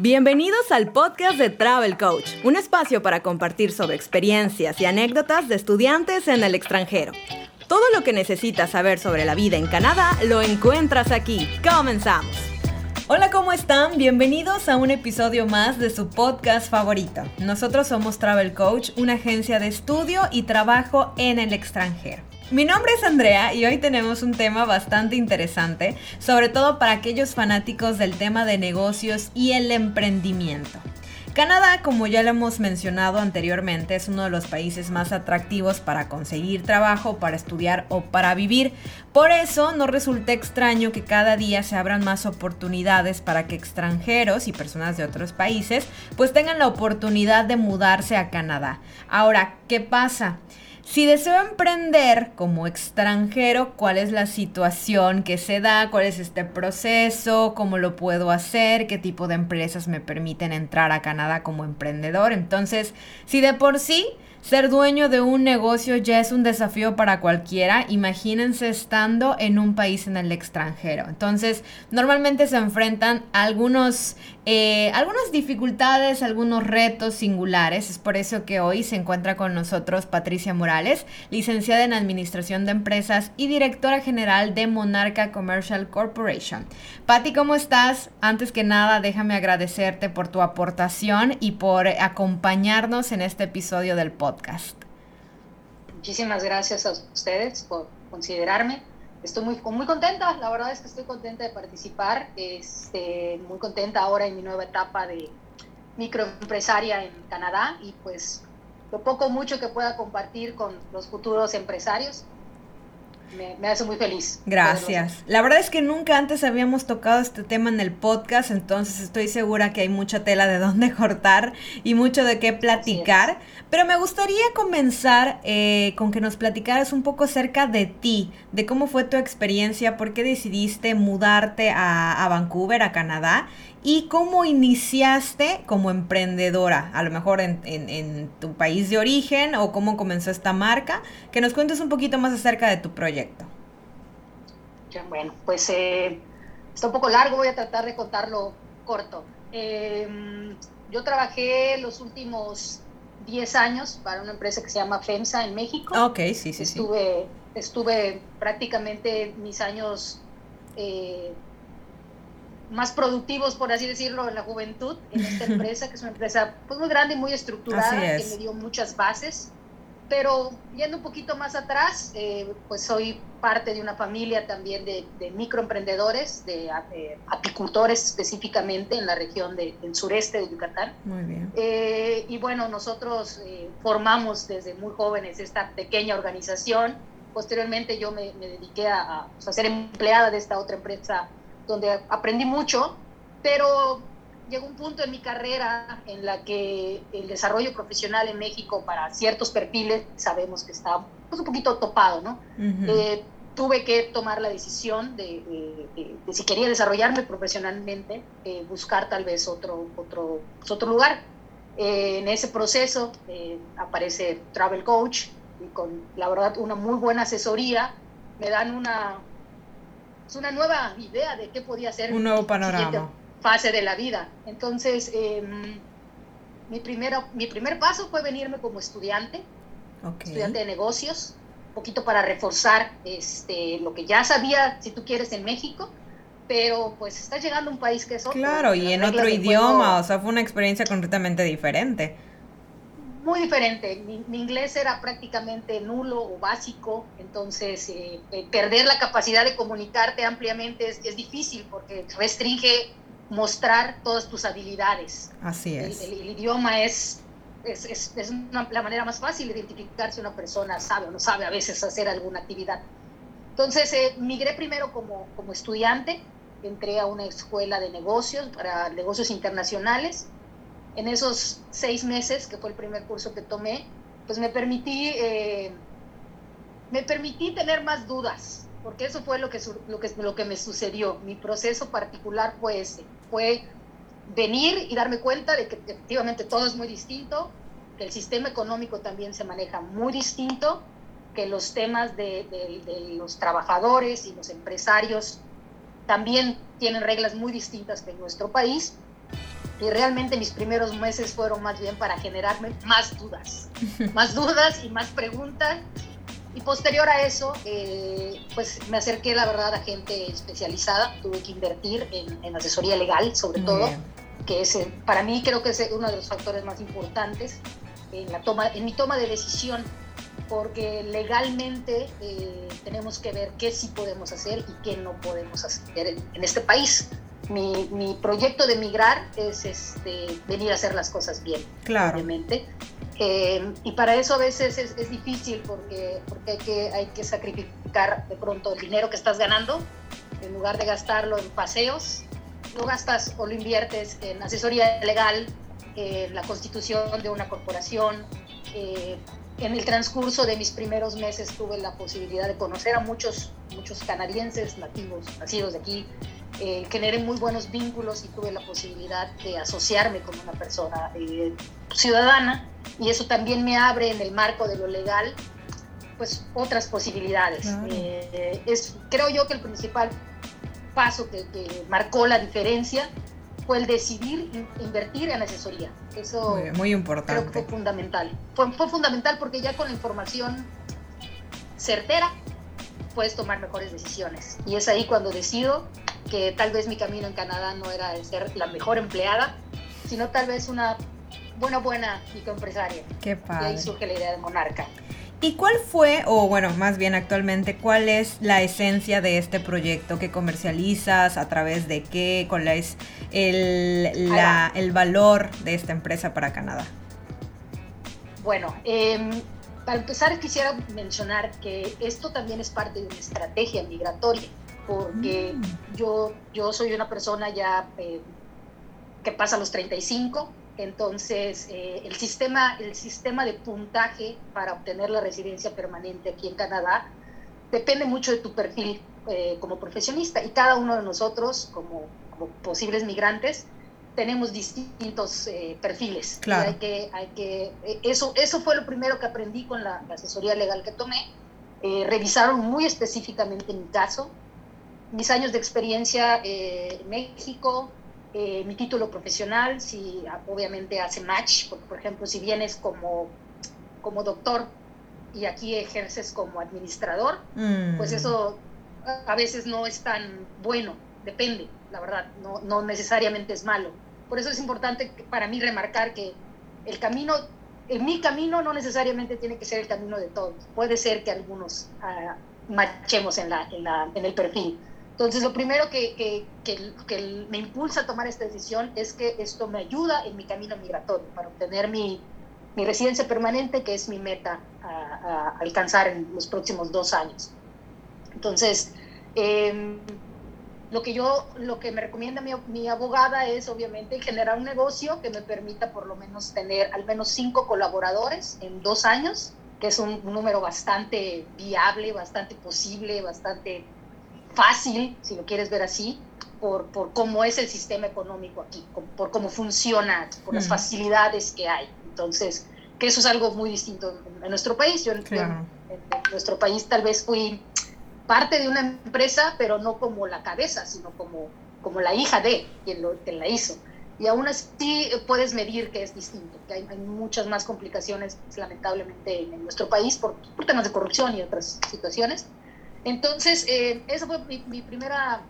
Bienvenidos al podcast de Travel Coach, un espacio para compartir sobre experiencias y anécdotas de estudiantes en el extranjero. Todo lo que necesitas saber sobre la vida en Canadá lo encuentras aquí. Comenzamos. Hola, ¿cómo están? Bienvenidos a un episodio más de su podcast favorito. Nosotros somos Travel Coach, una agencia de estudio y trabajo en el extranjero. Mi nombre es Andrea y hoy tenemos un tema bastante interesante, sobre todo para aquellos fanáticos del tema de negocios y el emprendimiento. Canadá, como ya lo hemos mencionado anteriormente, es uno de los países más atractivos para conseguir trabajo, para estudiar o para vivir. Por eso no resulta extraño que cada día se abran más oportunidades para que extranjeros y personas de otros países pues tengan la oportunidad de mudarse a Canadá. Ahora, ¿qué pasa? Si deseo emprender como extranjero, ¿cuál es la situación que se da? ¿Cuál es este proceso? ¿Cómo lo puedo hacer? ¿Qué tipo de empresas me permiten entrar a Canadá como emprendedor? Entonces, si de por sí ser dueño de un negocio ya es un desafío para cualquiera, imagínense estando en un país en el extranjero. Entonces, normalmente se enfrentan algunos, eh, algunas dificultades, algunos retos singulares. Es por eso que hoy se encuentra con nosotros Patricia Morales, licenciada en Administración de Empresas y directora general de Monarca Commercial Corporation. Patti, ¿cómo estás? Antes que nada, déjame agradecerte por tu aportación y por acompañarnos en este episodio del podcast. Muchísimas gracias a ustedes por considerarme. Estoy muy, muy contenta, la verdad es que estoy contenta de participar, este, muy contenta ahora en mi nueva etapa de microempresaria en Canadá y pues lo poco mucho que pueda compartir con los futuros empresarios me, hace muy feliz. Gracias. La verdad es que nunca antes habíamos tocado este tema en el podcast, entonces estoy segura que hay mucha tela de dónde cortar y mucho de qué platicar. Pero me gustaría comenzar eh, con que nos platicaras un poco acerca de ti, de cómo fue tu experiencia, por qué decidiste mudarte a, a Vancouver, a Canadá, y cómo iniciaste como emprendedora, a lo mejor en, tu país de origen o cómo comenzó esta marca, que nos cuentes un poquito más acerca de tu proyecto. Bueno, pues eh, está un poco largo, voy a tratar de contarlo corto. Em, yo trabajé los últimos 10 años para una empresa que se llama FEMSA en México. Ok, sí, sí, estuve, sí. Estuve prácticamente mis años eh, más productivos, por así decirlo, en la juventud, en esta empresa, que es una empresa pues, muy grande y muy estructurada, que me dio muchas bases. Pero yendo un poquito más atrás, eh, pues soy parte de una familia también de, microemprendedores, de eh, apicultores específicamente en la región del sureste de Yucatán. Muy bien. Eh, y bueno, nosotros formamos desde muy jóvenes esta pequeña organización. Posteriormente yo me, dediqué a, a, ser empleada de esta otra empresa donde aprendí mucho, pero llegó un punto en mi carrera en la que el desarrollo profesional en México para ciertos perfiles sabemos que está pues, un poquito topado, ¿no? Eh, tuve que tomar la decisión de, si quería desarrollarme profesionalmente, eh, buscar tal vez otro, otro, pues, otro lugar. Eh, en ese proceso aparece Travel Coach y con, la verdad, una muy buena asesoría, me dan una, es una nueva idea de qué podía ser un nuevo panorama. fase de la vida. Entonces em, mi primero mi primer paso fue venirme como estudiante estudiante de negocios un poquito para reforzar este lo que ya sabía si tú quieres en México pero pues está llegando a un país que es otro claro y en otro idioma o sea fue una experiencia completamente diferente muy diferente. Mi, inglés era prácticamente nulo o básico, entonces eh, eh, perder la capacidad de comunicarte ampliamente es, difícil porque restringe mostrar todas tus habilidades. Así es. El, idioma es, es, es, la manera más fácil de identificar si una persona sabe o no sabe a veces hacer alguna actividad. Entonces, eh, migré primero como, como estudiante, entré a una escuela de negocios para negocios internacionales en esos seis meses, que fue el primer curso que tomé, pues me permití, eh, me permití tener más dudas, porque eso fue lo que, lo, que, lo que me sucedió. Mi proceso particular fue ese, fue venir y darme cuenta de que efectivamente todo es muy distinto, que el sistema económico también se maneja muy distinto, que los temas de, de los trabajadores y los empresarios también tienen reglas muy distintas que en nuestro país y realmente mis primeros meses fueron más bien para generarme más dudas, más dudas y más preguntas. Y posterior a eso, eh, pues me acerqué, la verdad, a gente especializada. Tuve que invertir en, asesoría legal, sobre todo, que es, para mí creo que es uno de los factores más importantes en, la toma, en mi toma de decisión, porque legalmente eh, tenemos que ver qué sí podemos hacer y qué no podemos hacer en este país mi, mi, proyecto de migrar es este, venir a hacer las cosas bien, claro. obviamente. Eh, y para eso a veces es, es, difícil porque, porque hay, que, hay que sacrificar de pronto el dinero que estás ganando, en lugar de gastarlo en paseos, lo gastas o lo inviertes en asesoría legal, en la constitución de una corporación. Eh, en el transcurso de mis primeros meses tuve la posibilidad de conocer a muchos, muchos canadienses nativos, nacidos de aquí, eh, generé muy buenos vínculos y tuve la posibilidad de asociarme con una persona eh, ciudadana y eso también me abre en el marco de lo legal pues otras posibilidades. Eh, es, creo yo que el principal paso que, marcó la diferencia fue el decidir invertir en asesoría. Eso muy, importante. Creo que fue fundamental. Fue, fue fundamental porque ya con la información certera puedes tomar mejores decisiones. Y es ahí cuando decido que tal vez mi camino en Canadá no era el ser la mejor empleada, sino tal vez una buena, buena microempresaria. Qué padre. Y ahí surge la idea de Monarca. ¿Y cuál fue, o bueno, más bien actualmente, cuál es la esencia de este proyecto que comercializas? ¿A través de qué? ¿Cuál es el, el valor de esta empresa para Canadá? Bueno, eh, para empezar quisiera mencionar que esto también es parte de una estrategia migratoria porque mm. yo, yo soy una persona ya eh, que pasa los 35, entonces eh, el, sistema, el sistema de puntaje para obtener la residencia permanente aquí en Canadá depende mucho de tu perfil eh, como profesionista y cada uno de nosotros como, posibles migrantes tenemos distintos perfiles. Claro. hay que, hay que, eso, eso fue lo primero que aprendí con la, la asesoría legal que tomé. revisaron muy específicamente mi caso, mis años de experiencia eh, en México, eh, mi título profesional, si obviamente hace match, porque por ejemplo si vienes como, como doctor y aquí ejerces como administrador, mm. pues eso a veces no es tan bueno, depende, la verdad, no, no necesariamente es malo. Por eso es importante para mí remarcar que el camino, en mi camino no necesariamente tiene que ser el camino de todos, puede ser que algunos uh, matchemos en, la, en, la, en el perfil entonces, lo primero que, me impulsa a tomar esta decisión es que esto me ayuda en mi camino migratorio para obtener mi, residencia permanente, que es mi meta a, alcanzar en los próximos dos años. Entonces, em, lo que yo, lo que me recomienda mi, mi, abogada es obviamente generar un negocio que me permita por lo menos tener al menos cinco colaboradores en dos años, que es un número bastante viable, bastante posible, bastante fácil, si lo quieres ver así, por, por cómo es el sistema económico aquí, por cómo funciona, por las facilidades que hay. Entonces, que eso es algo muy distinto en, nuestro país. Yo en, nuestro país tal vez fui parte de una empresa, pero no como la cabeza, sino como, como la hija de quien, lo, la hizo. Y aún así puedes medir que es distinto, que hay, muchas más complicaciones, lamentablemente, en, nuestro país por, por temas de corrupción y otras situaciones. Entonces, eh, esa fue mi, primera,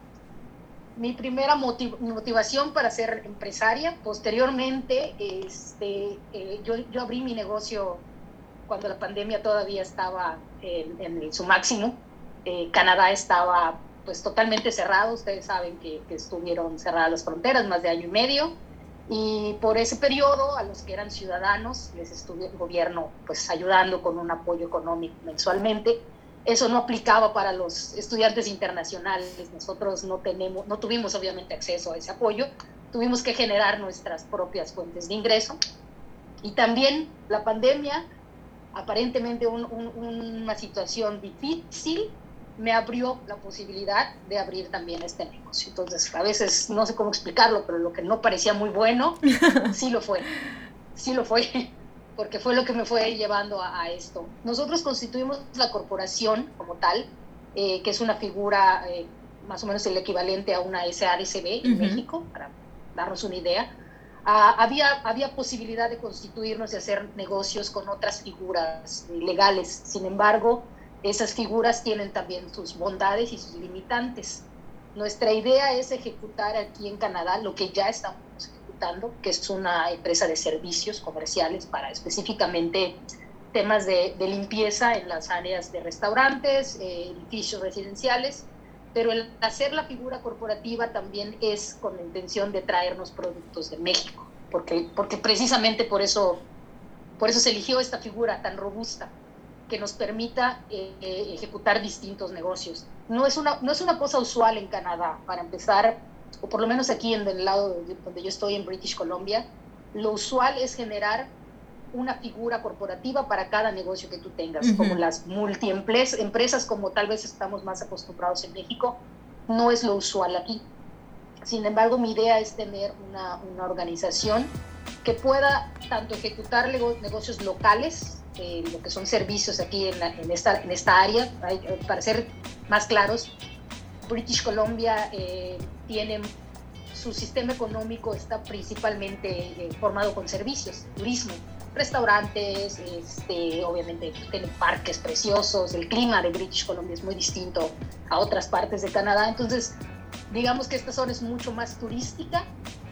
mi primera motivación para ser empresaria. Posteriormente, este, eh, yo, yo, abrí mi negocio cuando la pandemia todavía estaba en, su máximo. Eh, Canadá estaba pues totalmente cerrado. Ustedes saben que, estuvieron cerradas las fronteras más de año y medio. Y por ese periodo, a los que eran ciudadanos, les estuvo el gobierno pues ayudando con un apoyo económico mensualmente eso no aplicaba para los estudiantes internacionales. Nosotros no, tenemos, no tuvimos obviamente acceso a ese apoyo, tuvimos que generar nuestras propias fuentes de ingreso. Y también la pandemia, aparentemente una situación difícil, me abrió la posibilidad de abrir también este negocio. Entonces, a veces no sé cómo explicarlo, pero lo que no parecía muy bueno, sí lo fue. Sí lo fue porque fue lo que me fue llevando a, esto. Nosotros constituimos la corporación como tal, eh, que es una figura eh, más o menos el equivalente a una SADCB en México, para darnos una idea. ah, había, había posibilidad de constituirnos y hacer negocios con otras figuras legales. Sin embargo, esas figuras tienen también sus bondades y sus limitantes. Nuestra idea es ejecutar aquí en Canadá lo que ya estamos ejecutando, que es una empresa de servicios comerciales para específicamente temas de, limpieza en las áreas de restaurantes, eh, edificios residenciales, pero el hacer la figura corporativa también es con la intención de traernos productos de México, porque, porque precisamente por eso, por eso se eligió esta figura tan robusta que nos permita eh, ejecutar distintos negocios. No es, una, no es una cosa usual en Canadá, para empezar, o por lo menos aquí en el lado donde yo estoy, en British Columbia, lo usual es generar una figura corporativa para cada negocio que tú tengas, como las multiempresas, como tal vez estamos más acostumbrados en México, no es lo usual aquí. Sin embargo, mi idea es tener una, una organización que pueda tanto ejecutar negocios locales, eh, lo que son servicios aquí en, en, esta, en esta área, para ser más claros, British Columbia eh, tiene su sistema económico está principalmente formado con servicios, turismo, restaurantes, este, obviamente tienen parques preciosos, el clima de British Columbia es muy distinto a otras partes de Canadá, entonces digamos que esta zona es mucho más turística,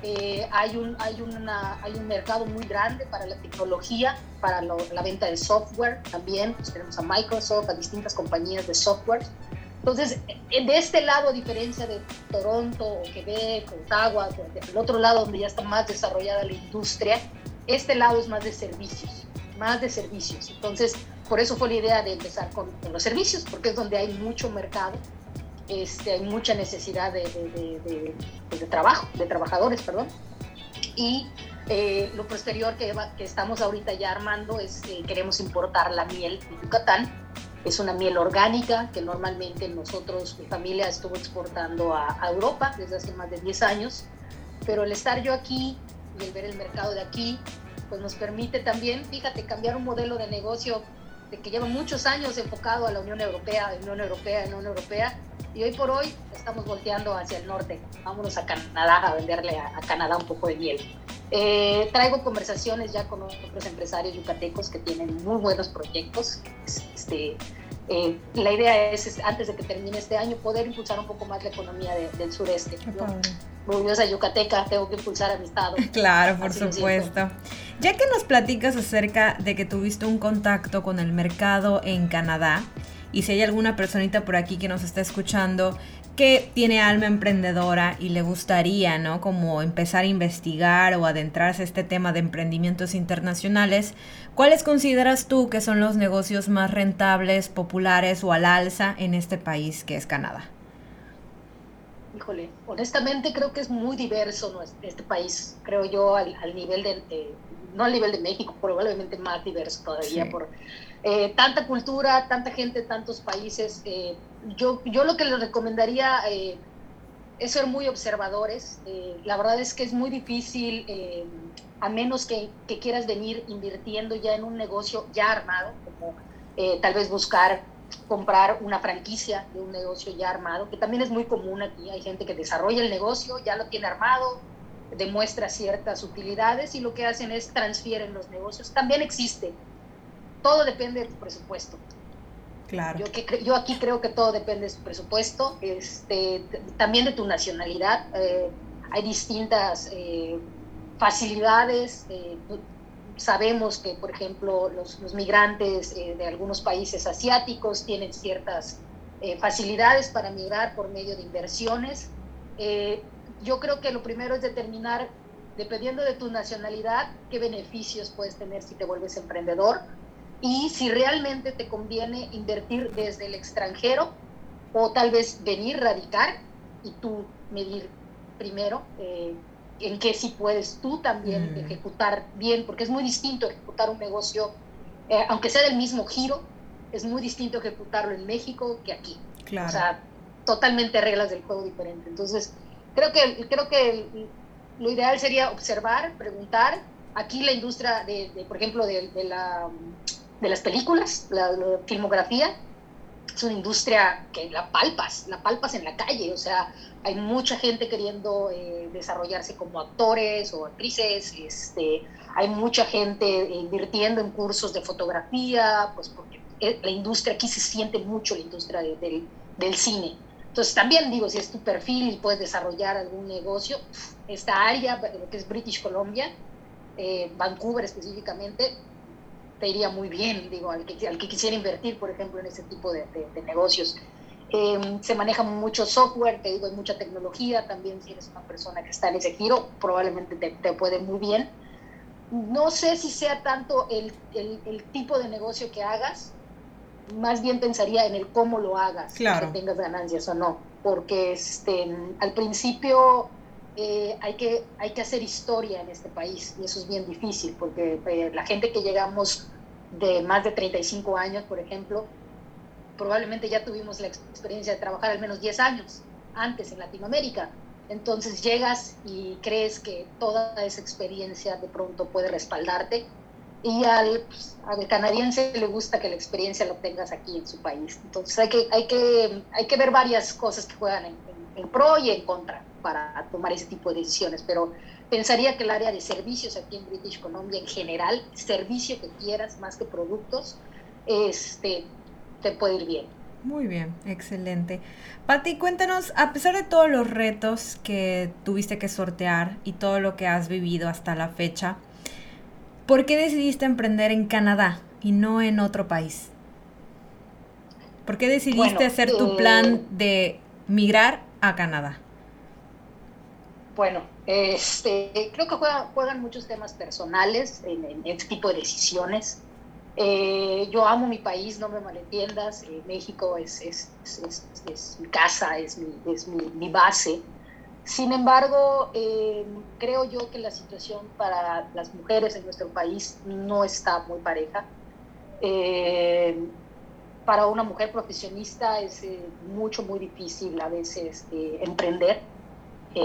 eh, hay, un, hay, una, hay un mercado muy grande para la tecnología, para la venta de software también, pues tenemos a Microsoft, a distintas compañías de software. Entonces, de este lado, a diferencia de Toronto o Quebec Ottawa, del otro lado donde ya está más desarrollada la industria, este lado es más de servicios, más de servicios. Entonces, por eso fue la idea de empezar con, los servicios, porque es donde hay mucho mercado, este, hay mucha necesidad de, de, trabajo, de trabajadores, perdón. Y eh, lo posterior que, que, estamos ahorita ya armando es que queremos importar la miel de Yucatán. Es una miel orgánica que normalmente nosotros, mi familia, estuvo exportando a, Europa desde hace más de 10 años. Pero el estar yo aquí y el ver el mercado de aquí, pues nos permite también, fíjate, cambiar un modelo de negocio de que lleva muchos años enfocado a la Unión Europea, Unión Europea, Unión Europea, y hoy por hoy estamos volteando hacia el norte. Vámonos a Canadá a venderle a, Canadá un poco de miel. Eh, traigo conversaciones ya con otros empresarios yucatecos que tienen muy buenos proyectos. Este, eh, la idea es, antes de que termine este año, poder impulsar un poco más la economía del sureste. orgullosa yucateca, tengo que impulsar a mi estado. Claro, por supuesto. Ya que nos platicas acerca de que tuviste un contacto con el mercado en Canadá, y si hay alguna personita por aquí que nos está escuchando que tiene alma emprendedora y le gustaría, ¿no? Como empezar a investigar o adentrarse a este tema de emprendimientos internacionales, ¿cuáles consideras tú que son los negocios más rentables, populares o al alza en este país que es Canadá? híjole, honestamente creo que es muy diverso este país, creo yo, al, nivel de, no al nivel de México, probablemente más diverso todavía por eh, tanta cultura, tanta gente, tantos países. Eh, yo, yo lo que les recomendaría eh, es ser muy observadores. la verdad es que es muy difícil, a menos que, que, quieras venir invirtiendo ya en un negocio ya armado, como tal vez buscar comprar una franquicia de un negocio ya armado, que también es muy común aquí. Hay gente que desarrolla el negocio, ya lo tiene armado, demuestra ciertas utilidades y lo que hacen es transfieren los negocios. También existe. Todo depende de tu presupuesto. Claro. Yo, que, yo aquí creo que todo depende de tu presupuesto, este, también de tu nacionalidad. Eh, hay distintas eh, facilidades. Eh, sabemos que, por ejemplo, los, migrantes eh, de algunos países asiáticos tienen ciertas facilidades para migrar por medio de inversiones. Yo creo que lo primero es determinar, dependiendo de tu nacionalidad, qué beneficios puedes tener si te vuelves emprendedor y si realmente te conviene invertir desde el extranjero o tal vez venir, radicar y tú medir primero en qué sí puedes tú también mm. ejecutar bien, porque es muy distinto ejecutar un negocio, eh, aunque sea del mismo giro, es muy distinto ejecutarlo en México que aquí. Claro. O sea, totalmente reglas del juego diferentes. Entonces, creo que, creo que lo ideal sería observar, preguntar. Aquí la industria, de, por ejemplo, de, la, de las películas, la, filmografía, es una industria que la palpas, la palpas en la calle, o sea, hay mucha gente queriendo eh, desarrollarse como actores o actrices, este, hay mucha gente invirtiendo en cursos de fotografía, pues porque eh, la industria aquí se siente mucho la industria del cine. Entonces también digo, si es tu perfil y puedes desarrollar algún negocio, esta área, lo que es British Columbia, eh, Vancouver específicamente, te iría muy bien, digo, al que, al que quisiera invertir, por ejemplo, en ese tipo de, negocios. Em, se maneja mucho software, te digo, hay mucha tecnología, también si eres una persona que está en ese giro, probablemente te, te puede muy bien. No sé si sea tanto el, el, el tipo de negocio que hagas, más bien pensaría en el cómo lo hagas, que tengas ganancias o no, porque este, al principio eh, hay, que, hay que hacer historia en este país y eso es bien difícil, porque eh, la gente que llegamos de más de 35 años, por ejemplo, probablemente ya tuvimos la experiencia de trabajar al menos 10 años antes en Latinoamérica. Entonces llegas y crees que toda esa experiencia de pronto puede respaldarte y al, pues, al, canadiense le gusta que la experiencia lo tengas aquí en su país. Entonces hay que, hay que, hay que ver varias cosas que juegan en, pro y en contra para tomar ese tipo de decisiones, pero pensaría que el área de servicios aquí en British Columbia en general, servicio que quieras más que productos, este, te puede ir bien. Muy bien, excelente. Patti, cuéntanos, a pesar de todos los retos que tuviste que sortear y todo lo que has vivido hasta la fecha, ¿Por qué decidiste emprender en Canadá y no en otro país? ¿Por qué decidiste hacer tu eh, plan de migrar a Canadá? Bueno, este, creo que juegan, muchos temas personales en, este tipo de decisiones. Eh, yo amo mi país, no me malentiendas. Eh, México es, es, mi casa, es mi base. Sin embargo, eh, creo yo que la situación para las mujeres en nuestro país no está muy pareja. Eh, para una mujer profesionista es eh, mucho, muy difícil a veces emprender.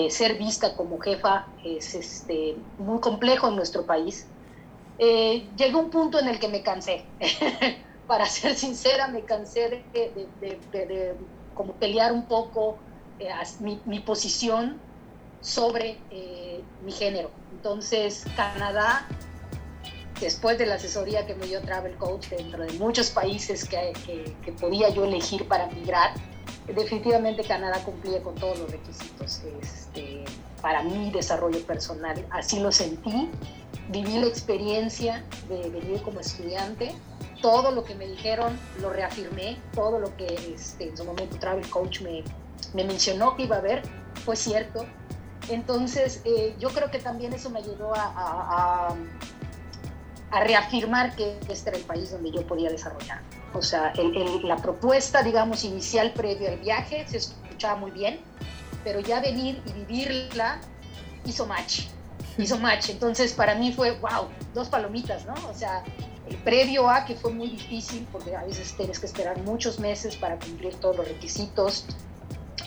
Ser vista como jefa es este, muy complejo en nuestro país. llegó un punto en el que me cansé. para ser sincera, me cansé de, de como pelear un poco mi, mi, posición sobre eh, mi género. Entonces, Canadá, después de la asesoría que me dio Travel Coach dentro de muchos países que, que, podía yo elegir para migrar, definitivamente Canadá cumplía con todos los requisitos este, para mi desarrollo personal. Así lo sentí, viví la experiencia de venir como estudiante, todo lo que me dijeron lo reafirmé, todo lo que este, en su momento Travel Coach me, me mencionó que iba a haber, fue cierto. Entonces, eh, yo creo que también eso me ayudó a, a, reafirmar que este era el país donde yo podía desarrollar. O sea, la propuesta, digamos, inicial previo al viaje se escuchaba muy bien, pero ya venir y vivirla hizo match, hizo match. Entonces, para mí fue, wow, dos palomitas, ¿no? O sea, el previo a que fue muy difícil, porque a veces tienes que esperar muchos meses para cumplir todos los requisitos,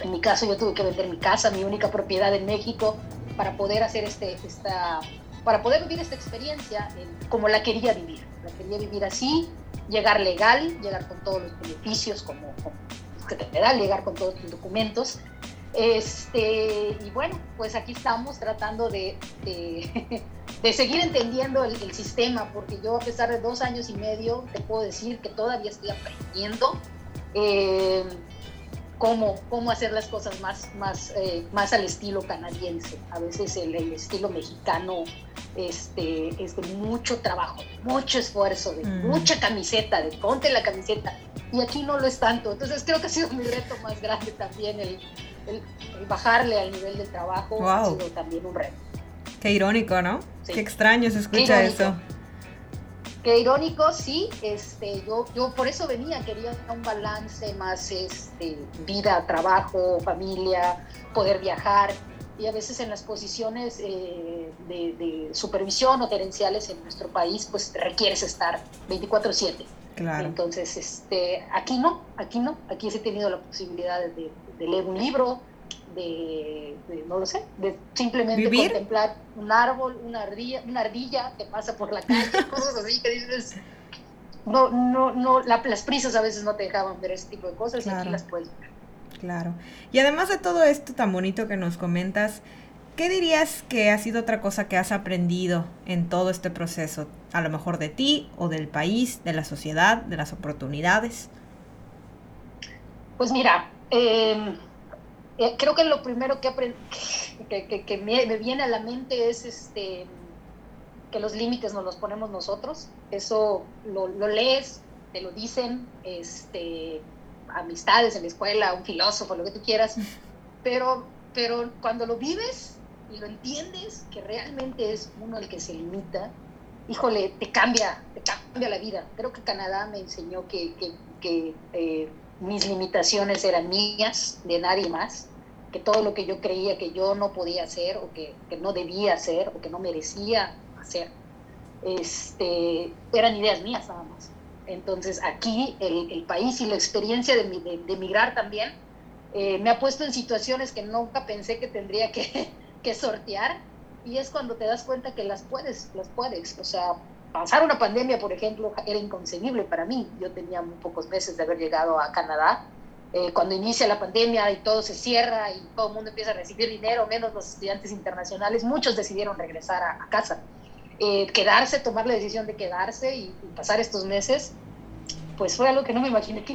en mi caso yo tuve que vender mi casa, mi única propiedad en México, para poder hacer este, esta, para poder vivir esta experiencia como la quería vivir. La quería vivir así, llegar legal, llegar con todos los beneficios como, que te da, llegar con todos tus documentos. Este, y bueno, pues aquí estamos tratando de, de, seguir entendiendo el, sistema, porque yo a pesar de dos años y medio, te puedo decir que todavía estoy aprendiendo. Eh, cómo, cómo hacer las cosas más, más, eh, más al estilo canadiense. A veces el, estilo mexicano este, es de mucho trabajo, mucho esfuerzo, de mm. mucha camiseta, de ponte la camiseta. Y aquí no lo es tanto. Entonces creo que ha sido mi reto más grande también el, bajarle al nivel del trabajo. Ha sido también un reto. Qué irónico, ¿no? Qué extraño se escucha eso. Qué irónico, sí, este, yo, yo por eso venía, quería un balance más este, vida, trabajo, familia, poder viajar. Y a veces en las posiciones eh, de, supervisión o gerenciales en nuestro país, pues requieres estar 24/7. Claro. Entonces, este, aquí no, aquí no, aquí he tenido la posibilidad de leer un libro, de, no lo sé, de simplemente contemplar un árbol, una ardilla, una ardilla que pasa por la calle, cosas así que dices, no, no, no, las prisas a veces no te dejaban ver ese tipo de cosas y aquí las puedes ver. Claro. Y además de todo esto tan bonito que nos comentas, ¿qué dirías que ha sido otra cosa que has aprendido en todo este proceso? A lo mejor de ti o del país, de la sociedad, de las oportunidades. Pues mira, em, eh, creo que lo primero que, que, que, me, viene a la mente es este que los límites nos los ponemos nosotros. Eso lo, lo lees, te lo dicen, este, amistades en la escuela, un filósofo, lo que tú quieras, pero, pero cuando lo vives y lo entiendes, que realmente es uno el que se limita, híjole, te cambia, te cambia la vida. Creo que Canadá me enseñó que, que, eh, mis limitaciones eran mías, de nadie más, que todo lo que yo creía que yo no podía hacer o que, que no debía hacer o que no merecía hacer, este, eran ideas mías nada más. Entonces aquí el, país y la experiencia de, de, migrar también eh, me ha puesto en situaciones que nunca pensé que tendría que, que, sortear y es cuando te das cuenta que las puedes, las puedes. O sea, pasar una pandemia, por ejemplo, era inconcebible para mí. Yo tenía muy pocos meses de haber llegado a Canadá. Eh, cuando inicia la pandemia y todo se cierra y todo el mundo empieza a recibir dinero, menos los estudiantes internacionales, muchos decidieron regresar a casa. Eh, quedarse, tomar la decisión de quedarse y, pasar estos meses, pues fue algo que no me imaginé que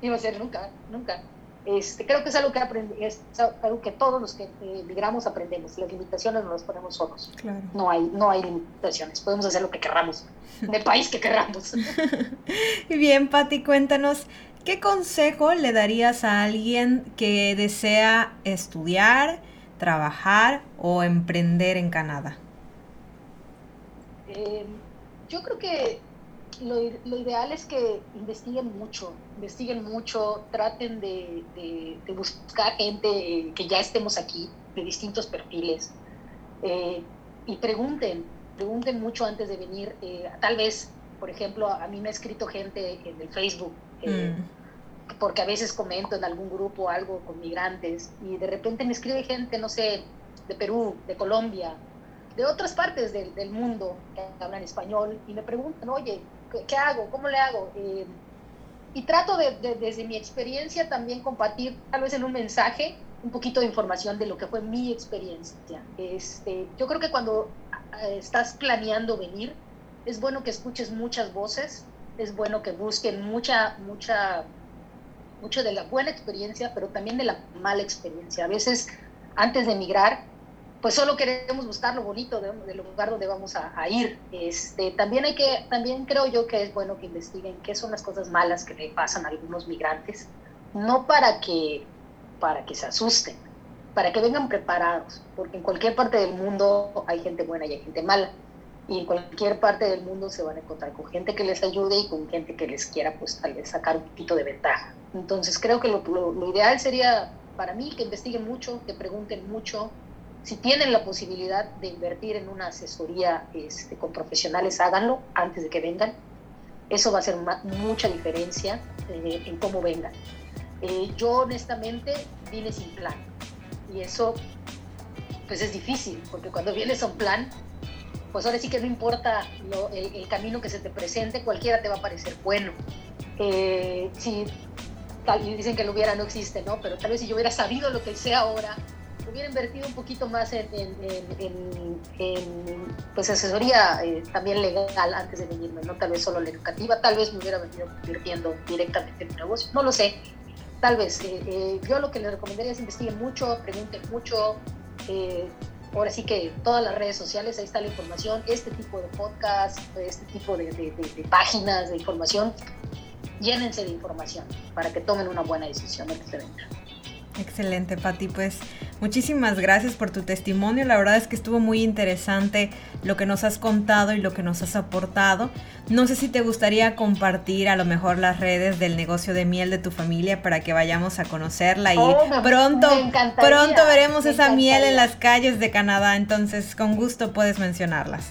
iba a ser nunca, nunca. Este, creo que es algo que aprendí, es algo que todos los que emigramos aprendemos. Las limitaciones no las ponemos solos. No hay, no hay limitaciones. Podemos hacer lo que querramos, en el país que querramos. Bien, Patti, cuéntanos, ¿qué consejo le darías a alguien que desea estudiar, trabajar o emprender en Canadá? Eh, yo creo que lo, ideal es que investiguen mucho, investiguen mucho, traten de, buscar gente que ya estemos aquí, de distintos perfiles, eh, y pregunten, pregunten mucho antes de venir. Eh, tal vez, por ejemplo, a mí me ha escrito gente en el Facebook. Mm. porque a veces comento en algún grupo algo con migrantes y de repente me escribe gente, no sé, de Perú, de Colombia, de otras partes del, del, mundo que hablan español y me preguntan, oye, ¿qué, hago? ¿Cómo le hago? Eh, y trato de, desde mi experiencia también compartir, tal vez en un mensaje, un poquito de información de lo que fue mi experiencia. Este, yo creo que cuando eh, estás planeando venir, es bueno que escuches muchas voces, es bueno que busquen mucha, mucha, mucho de la buena experiencia, pero también de la mala experiencia. A veces, antes de emigrar, pues solo queremos buscar lo bonito del lugar donde vamos a, ir. Este, también hay que, también creo yo que es bueno que investiguen qué son las cosas malas que le pasan a algunos migrantes, no para que, para que se asusten, para que vengan preparados, porque en cualquier parte del mundo hay gente buena y hay gente mala. Y en cualquier parte del mundo se van a encontrar con gente que les ayude y con gente que les quiera, pues tal vez sacar un poquito de ventaja. Entonces creo que lo, lo ideal sería para mí que investiguen mucho, que pregunten mucho, si tienen la posibilidad de invertir en una asesoría este, con profesionales, háganlo antes de que vengan. Eso va a hacer mucha diferencia eh, en cómo vengan. Eh, yo honestamente vine sin plan y eso pues es difícil porque cuando vienes a un plan pues ahora sí que no importa el, camino que se te presente, cualquiera te va a parecer bueno. Eh, si dicen que lo hubiera no existe, ¿no? Pero tal vez si yo hubiera sabido lo que sé ahora, hubiera invertido un poquito más en, pues asesoría eh, también legal antes de venirme, no tal vez solo la educativa, tal vez me hubiera venido invirtiendo directamente en mi negocio, no lo sé, tal vez. Eh, eh, yo lo que les recomendaría es investiguen mucho, pregunten mucho. ahora sí que todas las redes sociales, ahí está la información, este tipo de podcast, este tipo de, páginas de información, llénense de información para que tomen una buena decisión antes de venir. Excelente, Pati. Pues muchísimas gracias por tu testimonio. La verdad es que estuvo muy interesante lo que nos has contado y lo que nos has aportado. No sé si te gustaría compartir a lo mejor las redes del negocio de miel de tu familia para que vayamos a conocerla y oh, pronto, pronto veremos esa miel en las calles de Canadá. Entonces, con gusto puedes mencionarlas.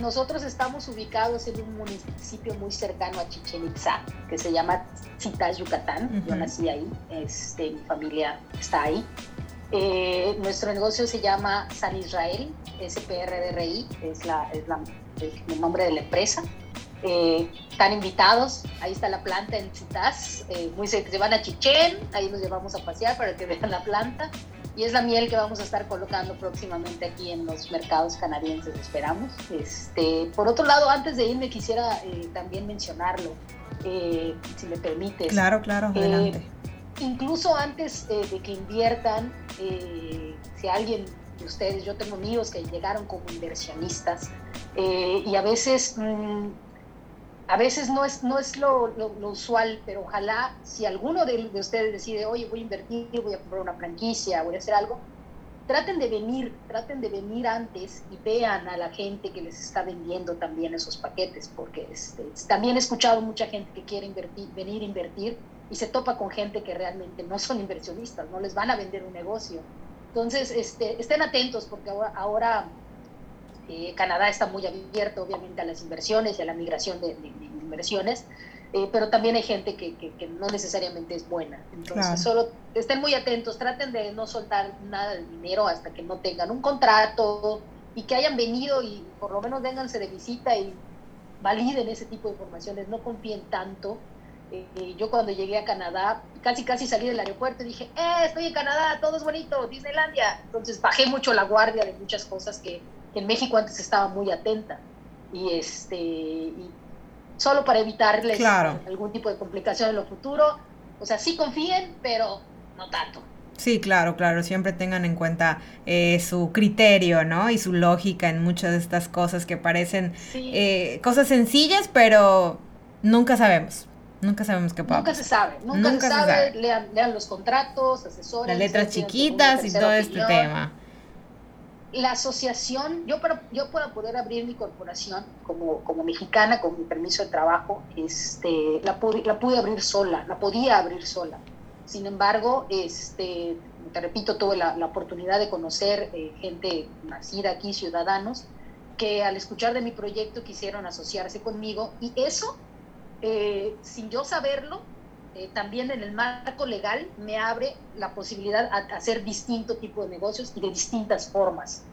Nosotros estamos ubicados en un municipio muy cercano a Chichen Itza, que se llama Citas, Yucatán. Yo nací ahí, este, mi familia está ahí. Eh, nuestro negocio se llama San Israel, SPRDRI, es, la, es, la, el nombre de la empresa. Eh, están invitados, ahí está la planta en Chutaz, eh, muy se, se van a Chichén, ahí nos llevamos a pasear para que vean la planta y es la miel que vamos a estar colocando próximamente aquí en los mercados canadienses, esperamos. Este, por otro lado, antes de irme quisiera eh, también mencionarlo, eh, si me permites. Claro, claro, eh, adelante. Incluso antes de que inviertan, si alguien de ustedes, yo tengo amigos que llegaron como inversionistas y a veces... Mm, a veces no es, no es lo, usual, pero ojalá si alguno de, ustedes decide, oye, voy a invertir, voy a comprar una franquicia, voy a hacer algo, traten de venir, traten de venir antes y vean a la gente que les está vendiendo también esos paquetes, porque este, también he escuchado mucha gente que quiere venir a invertir y se topa con gente que realmente no son inversionistas, no les van a vender un negocio. Entonces, este, estén atentos porque ahora, ahora eh, Canadá está muy abierto, obviamente, a las inversiones y a la migración de, inversiones, eh, pero también hay gente que, no necesariamente es buena. Entonces, solo estén muy atentos, traten de no soltar nada de dinero hasta que no tengan un contrato y que hayan venido y por lo menos vénganse de visita y validen ese tipo de informaciones, no confíen tanto. Eh, yo cuando llegué a Canadá, casi casi salí del aeropuerto y dije, eh, estoy en Canadá, todo es bonito, Disneylandia. Entonces bajé mucho la guardia de muchas cosas que en México antes estaba muy atenta y este y solo para evitarles algún tipo de complicación en lo futuro, o sea, sí confíen, pero no tanto. Sí, claro, claro, siempre tengan en cuenta eh, su criterio, ¿no? Y su lógica en muchas de estas cosas que parecen eh, cosas sencillas, pero nunca sabemos. Nunca sabemos qué pasa. Nunca se sabe, nunca, se, sabe. Lean, los contratos, asesores. Las letras chiquitas y todo este tema la asociación, yo para, yo para poder abrir mi corporación como, como mexicana, con mi permiso de trabajo, este, la, pude, la pude abrir sola, la podía abrir sola. Sin embargo, este, te repito, tuve la, la oportunidad de conocer eh, gente nacida aquí, ciudadanos, que al escuchar de mi proyecto quisieron asociarse conmigo y eso, eh, sin yo saberlo, eh, también en el marco legal me abre la posibilidad a, hacer distinto tipo de negocios y de distintas formas.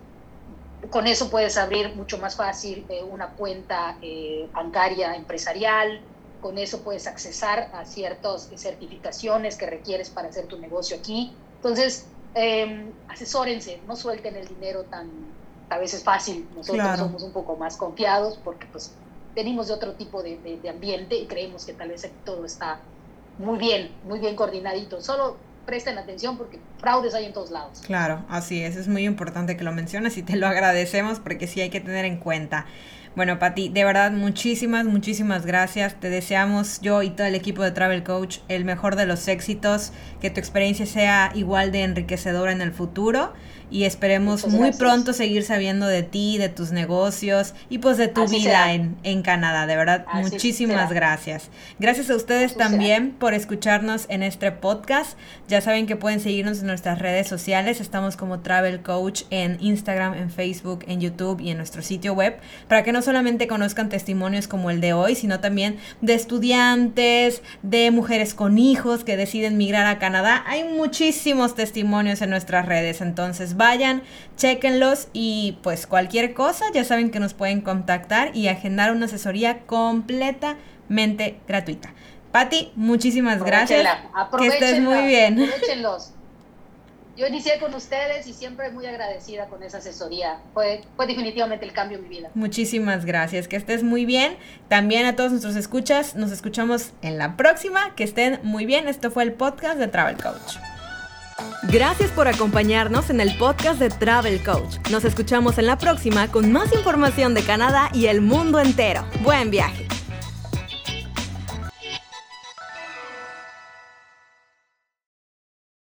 Con eso puedes abrir mucho más fácil eh, una cuenta eh, bancaria empresarial, con eso puedes accesar a ciertas certificaciones que requieres para hacer tu negocio aquí. Entonces, em, asesórense, no suelten el dinero tan a veces fácil. Nosotros somos un poco más confiados porque pues venimos de otro tipo de, de ambiente y creemos que tal vez todo está muy bien, muy bien coordinadito. Solo presten atención porque fraudes hay en todos lados. Claro, así es, es muy importante que lo menciones y te lo agradecemos porque sí hay que tener en cuenta. Bueno, Pati, de verdad, muchísimas, muchísimas gracias. Te deseamos yo y todo el equipo de Travel Coach el mejor de los éxitos, que tu experiencia sea igual de enriquecedora en el futuro y esperemos muy pronto seguir sabiendo de ti, de tus negocios y pues de tu vida en, en, Canadá. De verdad, muchísimas gracias. Gracias a ustedes también por escucharnos en este podcast. Ya saben que pueden seguirnos en nuestras redes sociales. Estamos como Travel Coach en Instagram, en Facebook, en YouTube y en nuestro sitio web para que no solamente conozcan testimonios como el de hoy, sino también de estudiantes, de mujeres con hijos que deciden migrar a Canadá. Hay muchísimos testimonios en nuestras redes, entonces vayan, chequenlos y pues cualquier cosa ya saben que nos pueden contactar y agendar una asesoría completamente gratuita. Patti, muchísimas gracias. Que estés muy bien. Yo inicié con ustedes y siempre muy agradecida con esa asesoría. Fue, fue definitivamente el cambio en mi vida. Muchísimas gracias. Que estés muy bien. También a todos nuestros escuchas, nos escuchamos en la próxima. Que estén muy bien. Esto fue el podcast de Travel Coach. Gracias por acompañarnos en el podcast de Travel Coach. Nos escuchamos en la próxima con más información de Canadá y el mundo entero. Buen viaje.